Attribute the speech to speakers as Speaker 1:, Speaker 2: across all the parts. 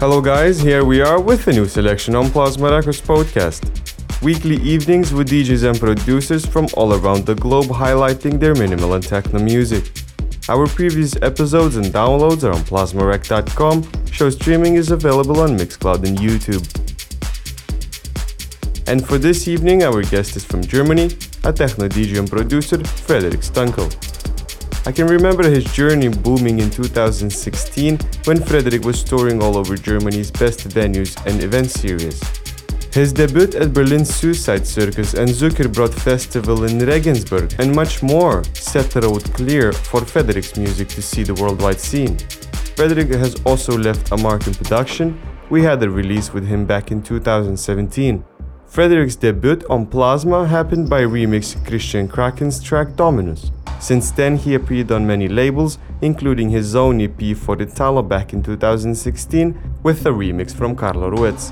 Speaker 1: Hello, guys, here we are with a new selection on Plazma Records Podcast. Weekly evenings with DJs and producers from all around the globe highlighting their minimal and techno music. Our previous episodes and downloads are on plazmarec.com. Show streaming is available on Mixcloud and YouTube. And for this evening, our guest is from Germany, a techno DJ and producer, Frederic Stunkel. I can remember his journey booming in 2016 when Frederic was touring all over Germany's best venues and event series. His debut at Berlin's Suicide Circus and Zuckerbrot Festival in Regensburg and much more set the road clear for Frederic's music to see the worldwide scene. Frederic has also left a mark in production. We had a release with him back in 2017. Frederic's debut on Plazma happened by remixing Christian Kraken's track Dominus. Since then, he appeared on many labels, including his own EP for Italo back in 2016 with a remix from Carlo Ruiz.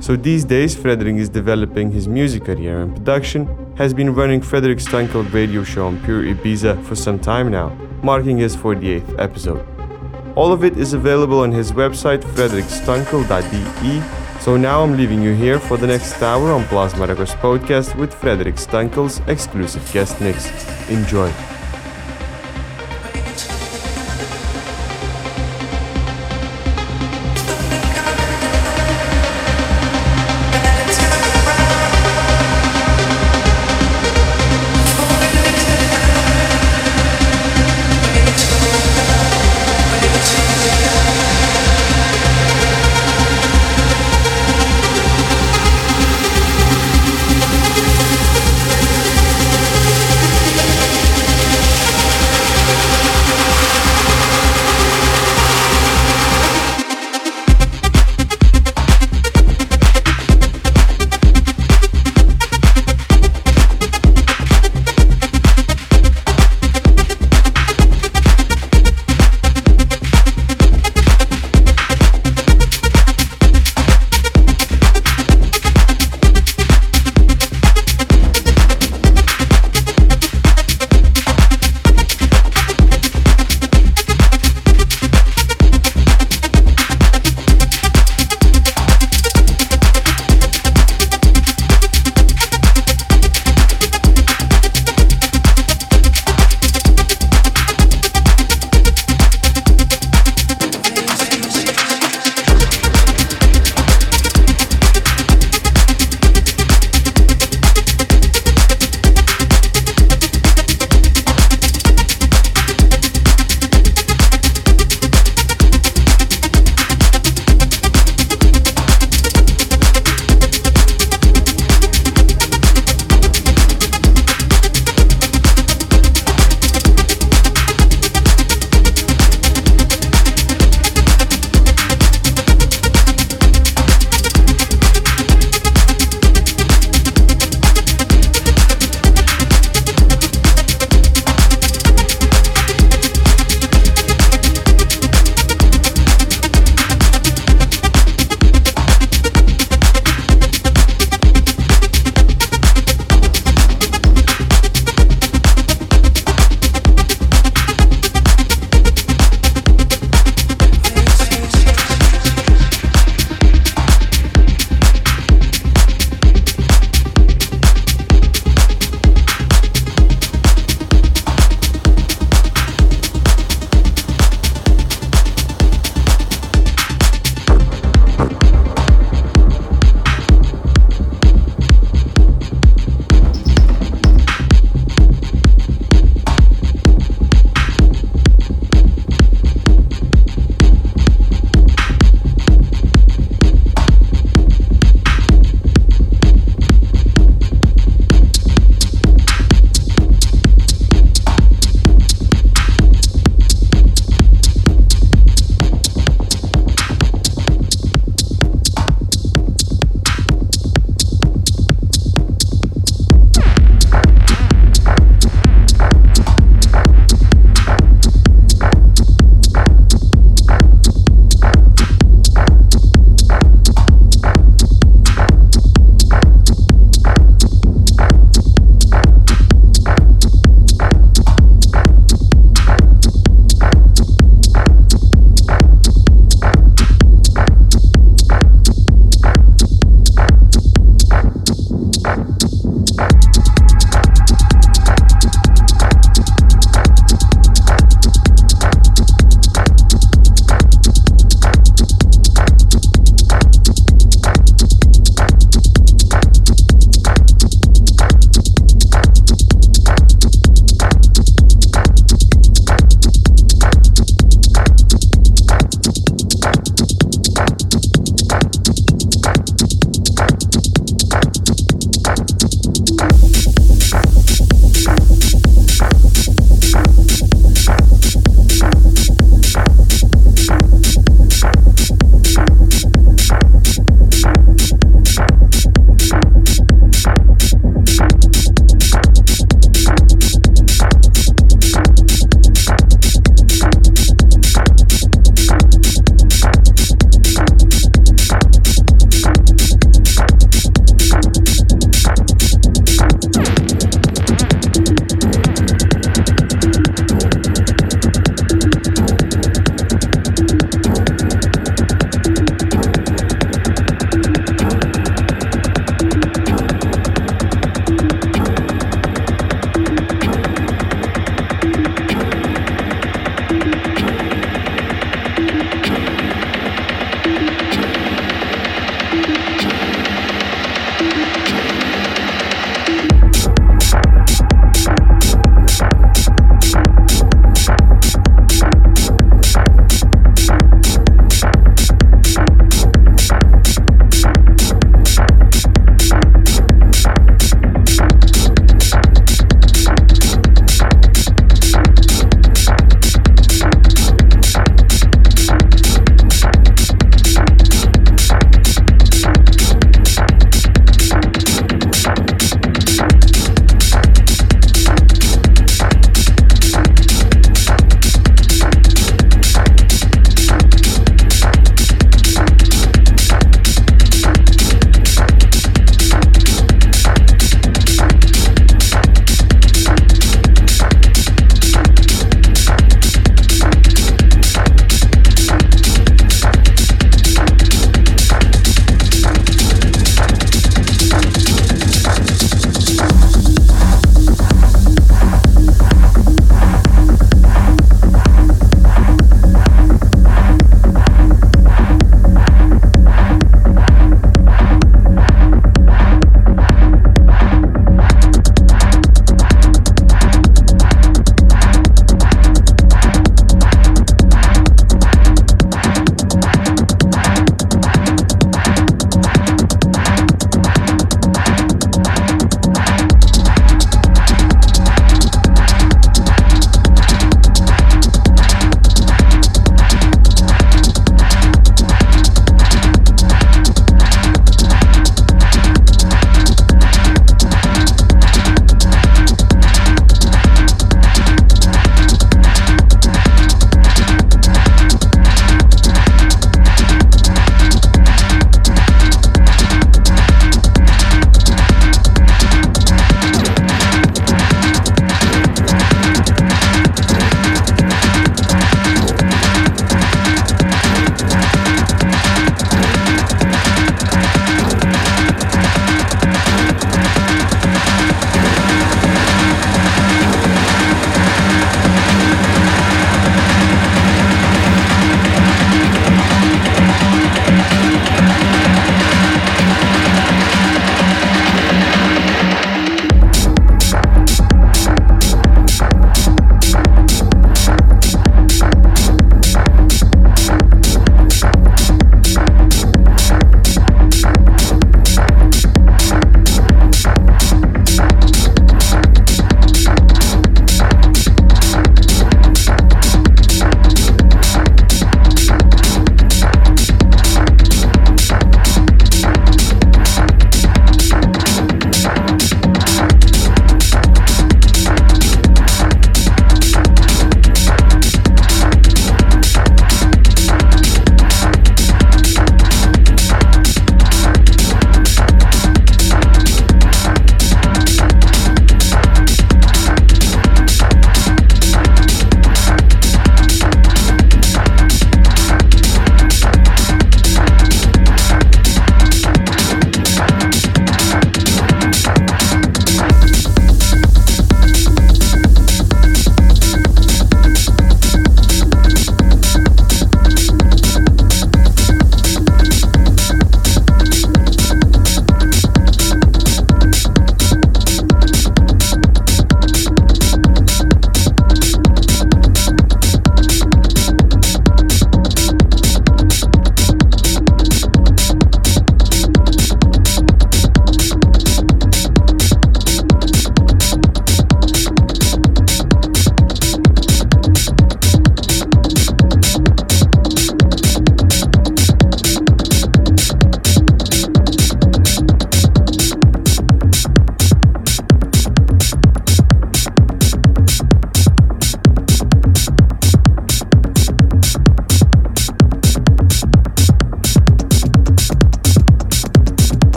Speaker 1: So these days, Frederic is developing his music career and production, has been running Frederic Stunkel radio show on Pure Ibiza for some time now, marking his 48th episode. All of it is available on his website frederikstunkel.de so now I'm leaving you here for the next hour on Plazma Records podcast with Frederic Stunkel's exclusive guest mix. Enjoy.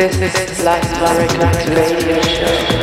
Speaker 2: This is Life Direct Radio Show.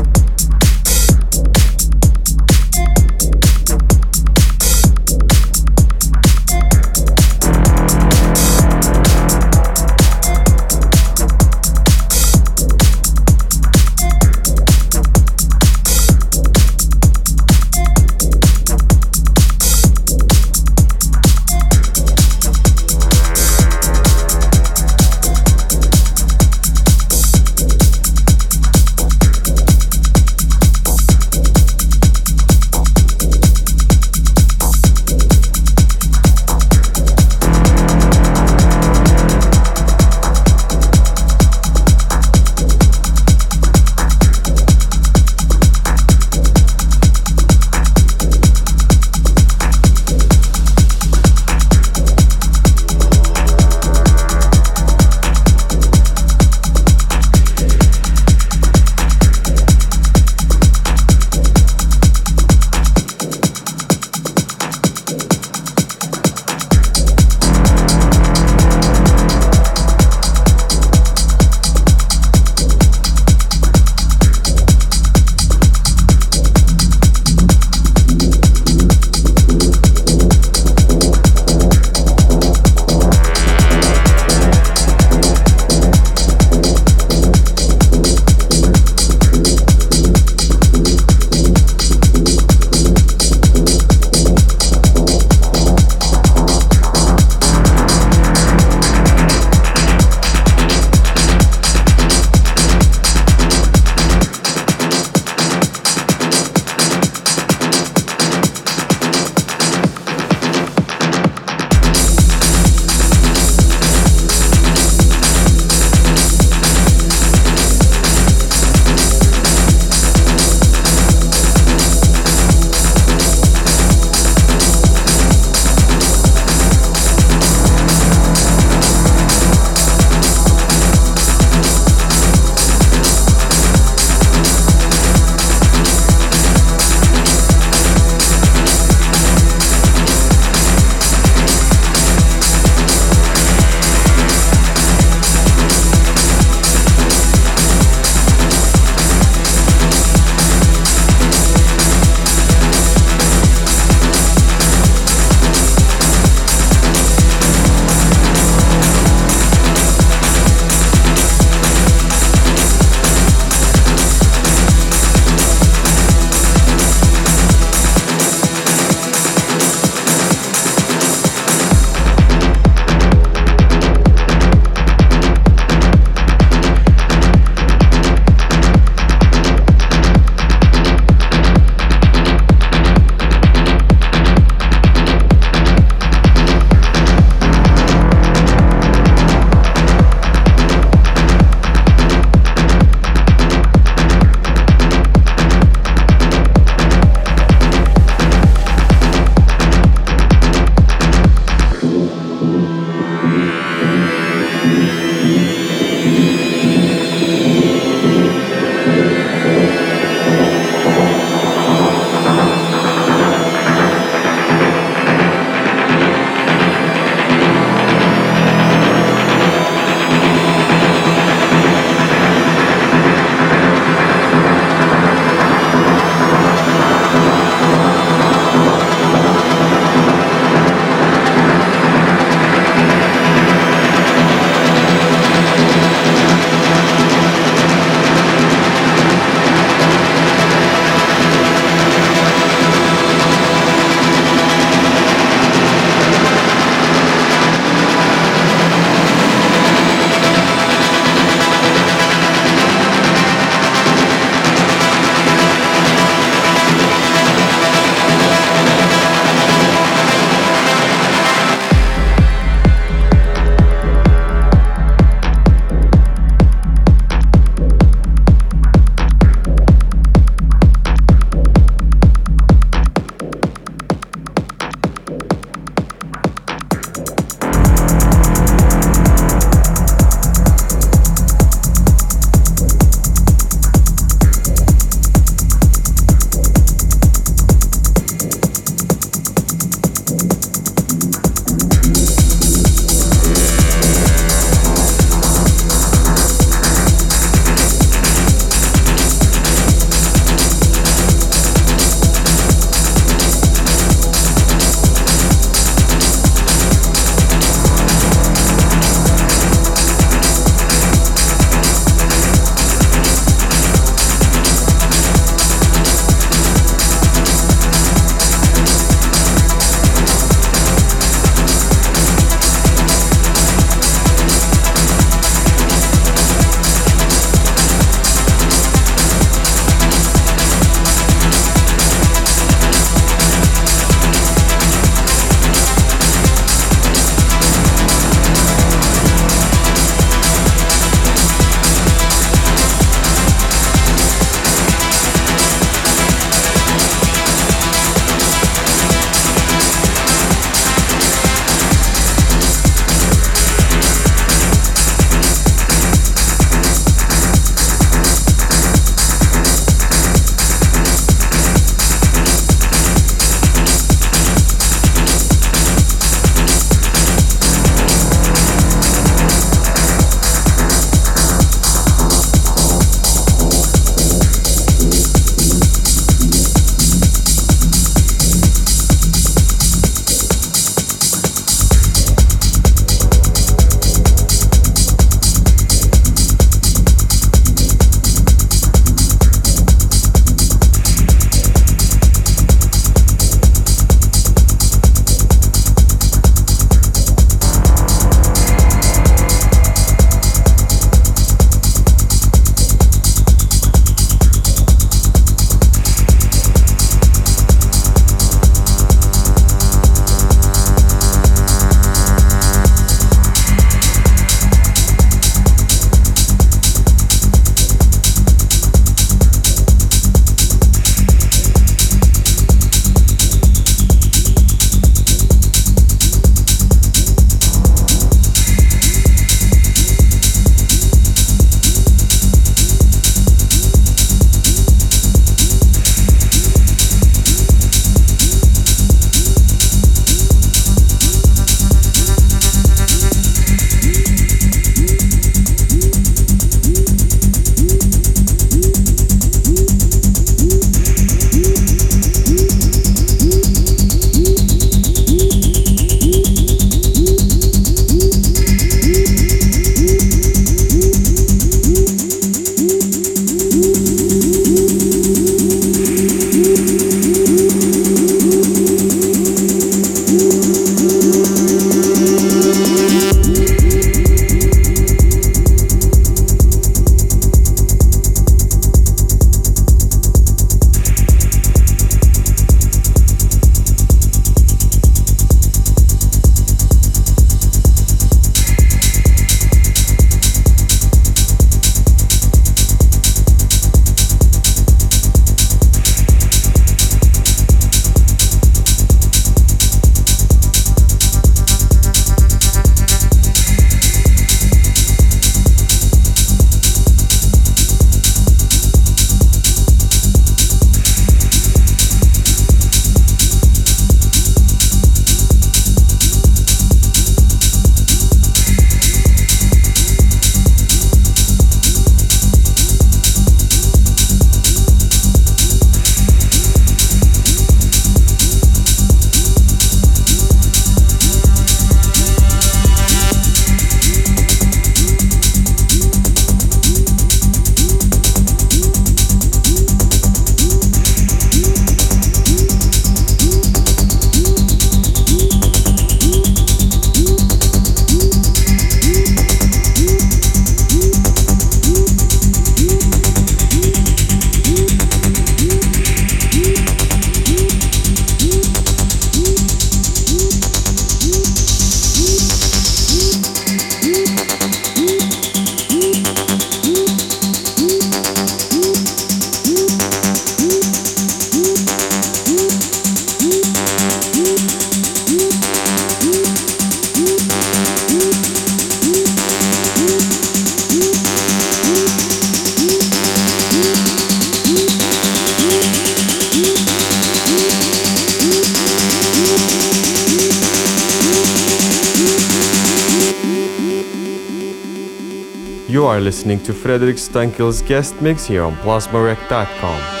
Speaker 2: Listening to Frederic Stunkel's guest mix here on plazmarec.com.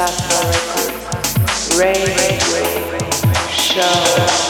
Speaker 1: Satellite Radio Show.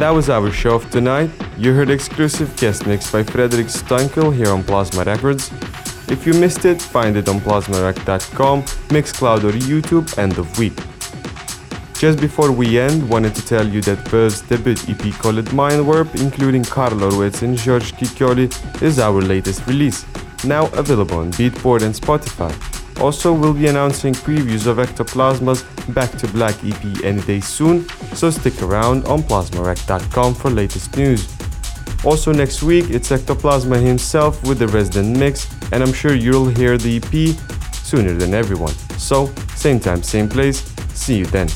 Speaker 1: That was our show of tonight. You heard exclusive guest mix by Frederic Stunkel here on Plazma Records. If you missed it, find it on plazmarec.com, Mixcloud or YouTube end of week. Just before we end, wanted to tell you that Verve's debut EP called Mindwarp, including Karl Orwitz and George Kikoli, is our latest release, now available on Beatport and Spotify. Also, we'll be announcing previews of Ectoplasma's Back to Black EP any day soon, so stick around on plazmarec.com for latest news. Also next week, it's Ectoplasma himself with the resident mix, and I'm sure you'll hear the EP sooner than everyone. So, same time, same place, see you then.